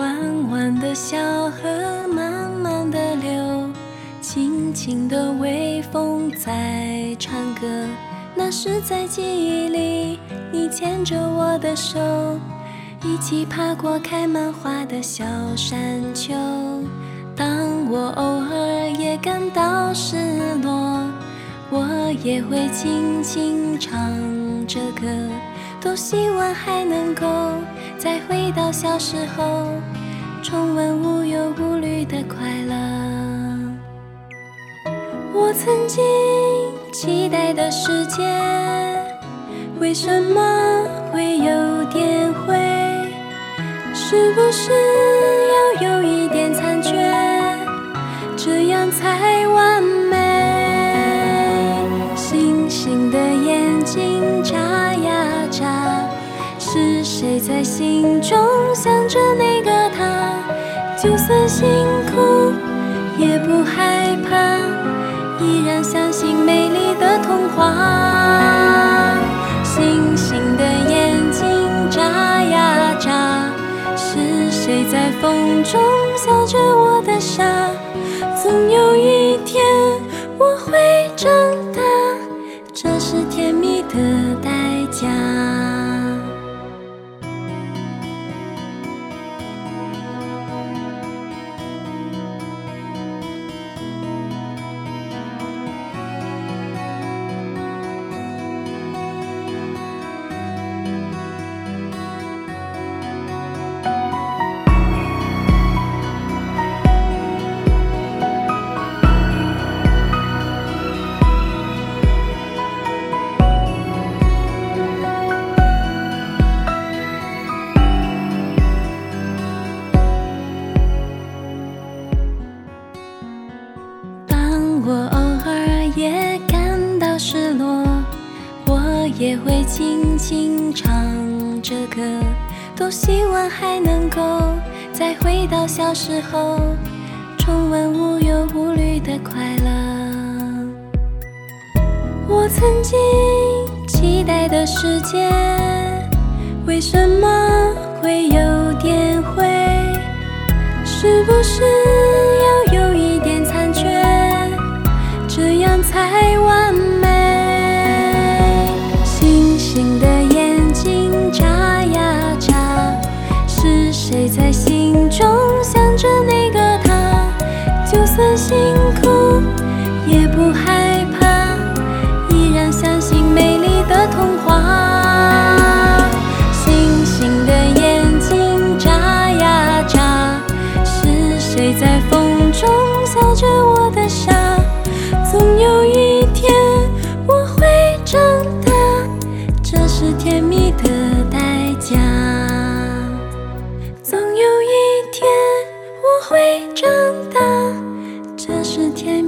弯弯的小河慢慢的流，轻轻的微风在唱歌。那是在记忆里，你牵着我的手，一起爬过开满花的小山丘。当我偶尔也感到失落，我也会轻轻唱着歌，多希望还能够再回到小时候，重温无忧无虑的快乐。我曾经期待的世界，为什么会有点灰？是不是要有一点残缺，这样才完在心中想着那个他？就算辛苦，也不害怕。依然相信美丽的童话。星星的眼睛眨呀眨，是谁在风中笑着我的傻？总有一天我会长大，这是甜蜜的我偶尔也感到失落，我也会轻轻唱着歌，多希望还能够再回到小时候，重温无忧无虑的快乐。我曾经期待的世界，为什么会有点灰？是不是？星的眼睛眨呀眨是谁在心中想着那个他？就算心蜜的代价。总有一天我会长大这是甜